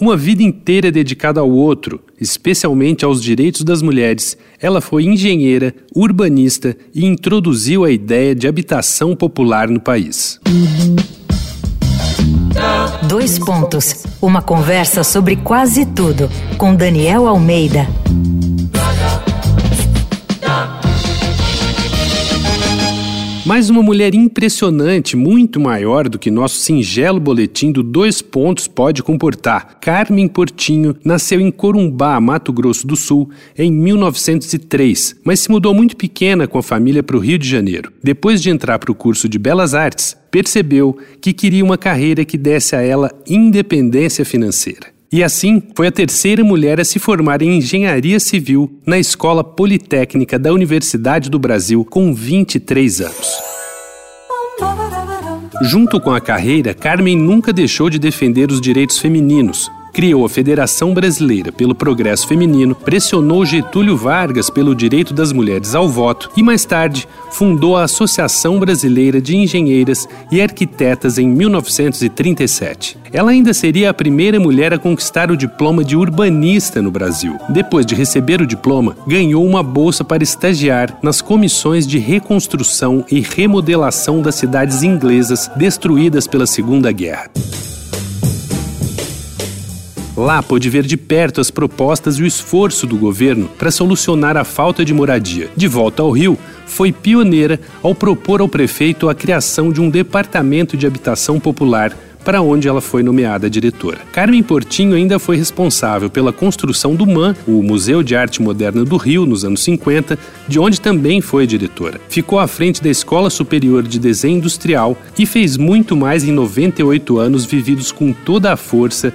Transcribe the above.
Uma vida inteira dedicada ao outro, especialmente aos direitos das mulheres, ela foi engenheira, urbanista e introduziu a ideia de habitação popular no país. Dois pontos. Uma conversa sobre quase tudo com Daniel Almeida. Mais uma mulher impressionante, muito maior do que nosso singelo boletim do Dois Pontos pode comportar. Carmen Portinho nasceu em Corumbá, Mato Grosso do Sul, em 1903, mas se mudou muito pequena com a família para o Rio de Janeiro. Depois de entrar para o curso de Belas Artes, percebeu que queria uma carreira que desse a ela independência financeira. E assim, foi a terceira mulher a se formar em engenharia civil na Escola Politécnica da Universidade do Brasil com 23 anos. Junto com a carreira, Carmen nunca deixou de defender os direitos femininos, criou a Federação Brasileira pelo Progresso Feminino, pressionou Getúlio Vargas pelo direito das mulheres ao voto e, mais tarde, fundou a Associação Brasileira de Engenheiras e Arquitetas em 1937. Ela ainda seria a primeira mulher a conquistar o diploma de urbanista no Brasil. Depois de receber o diploma, ganhou uma bolsa para estagiar nas comissões de reconstrução e remodelação das cidades inglesas destruídas pela Segunda Guerra. Lá pôde ver de perto as propostas e o esforço do governo para solucionar a falta de moradia. De volta ao Rio, foi pioneira ao propor ao prefeito a criação de um departamento de habitação popular para onde ela foi nomeada diretora. Carmen Portinho ainda foi responsável pela construção do MAN, o Museu de Arte Moderna do Rio, nos anos 50, de onde também foi diretora. Ficou à frente da Escola Superior de Desenho Industrial e fez muito mais em 98 anos vividos com toda a força